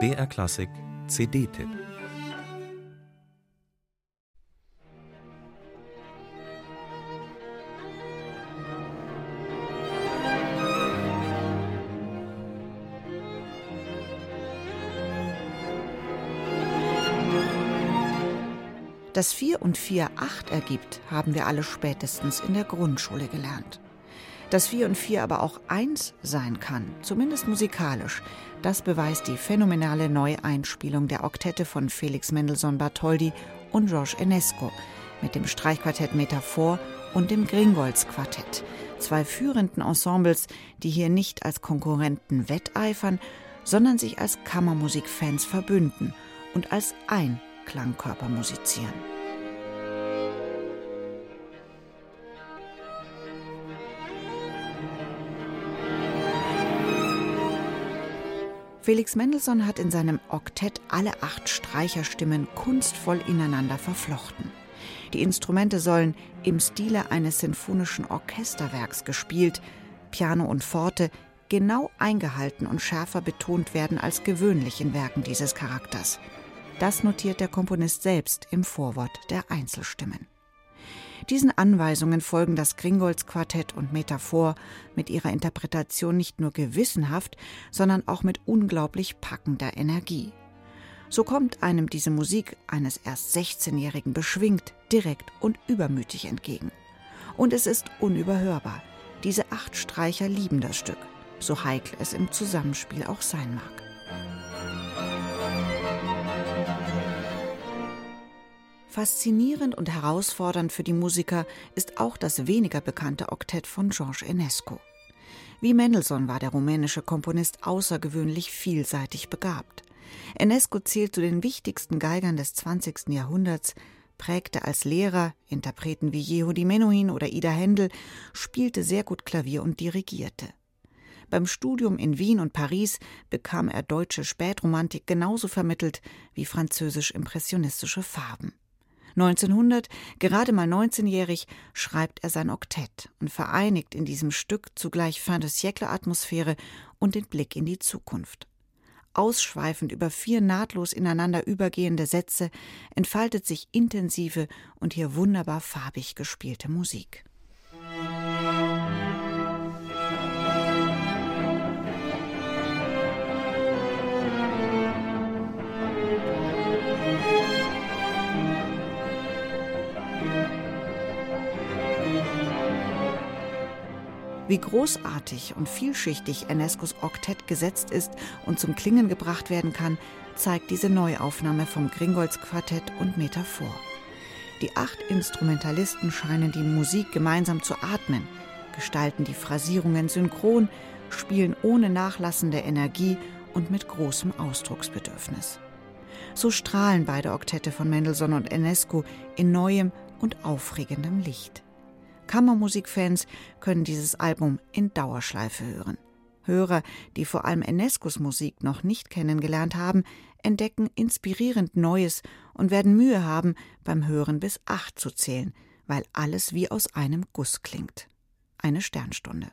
BR Klassik CD-Tipp Dass 4 und 4 8 ergibt, haben wir alle spätestens in der Grundschule gelernt. Dass 4 und 4 aber auch 1 sein kann, zumindest musikalisch, das beweist die phänomenale Neueinspielung der Oktette von Felix Mendelssohn Bartholdy und Georges Enesco mit dem Streichquartett Metaphor und dem Gringolds Quartett, zwei führenden Ensembles, die hier nicht als Konkurrenten wetteifern, sondern sich als Kammermusikfans verbünden und als ein Klangkörper musizieren. Felix Mendelssohn hat in seinem Oktett alle acht Streicherstimmen kunstvoll ineinander verflochten. Die Instrumente sollen im Stile eines sinfonischen Orchesterwerks gespielt, Piano und Forte genau eingehalten und schärfer betont werden als gewöhnlich in Werken dieses Charakters. Das notiert der Komponist selbst im Vorwort der Einzelstimmen. Diesen Anweisungen folgen das Gringolds Quartett und Metaphor mit ihrer Interpretation nicht nur gewissenhaft, sondern auch mit unglaublich packender Energie. So kommt einem diese Musik eines erst 16-Jährigen beschwingt, direkt und übermütig entgegen. Und es ist unüberhörbar. Diese acht Streicher lieben das Stück, so heikel es im Zusammenspiel auch sein mag. Faszinierend und herausfordernd für die Musiker ist auch das weniger bekannte Oktett von Georges Enesco. Wie Mendelssohn war der rumänische Komponist außergewöhnlich vielseitig begabt. Enesco zählt zu den wichtigsten Geigern des 20. Jahrhunderts, prägte als Lehrer Interpreten wie Yehudi Menuhin oder Ida Händel, spielte sehr gut Klavier und dirigierte. Beim Studium in Wien und Paris bekam er deutsche Spätromantik genauso vermittelt wie französisch-impressionistische Farben. 1900, gerade mal 19-jährig, schreibt er sein Oktett und vereinigt in diesem Stück zugleich Fin de siècle Atmosphäre und den Blick in die Zukunft. Ausschweifend über vier nahtlos ineinander übergehende Sätze entfaltet sich intensive und hier wunderbar farbig gespielte Musik. Wie großartig und vielschichtig Enescos Oktett gesetzt ist und zum Klingen gebracht werden kann, zeigt diese Neuaufnahme vom Gringolds Quartett und Metaphor. Die acht Instrumentalisten scheinen die Musik gemeinsam zu atmen, gestalten die Phrasierungen synchron, spielen ohne nachlassende Energie und mit großem Ausdrucksbedürfnis. So strahlen beide Oktette von Mendelssohn und Enesco in neuem und aufregendem Licht. Kammermusikfans können dieses Album in Dauerschleife hören. Hörer, die vor allem Enescos Musik noch nicht kennengelernt haben, entdecken inspirierend Neues und werden Mühe haben, beim Hören bis acht zu zählen, weil alles wie aus einem Guss klingt. Eine Sternstunde.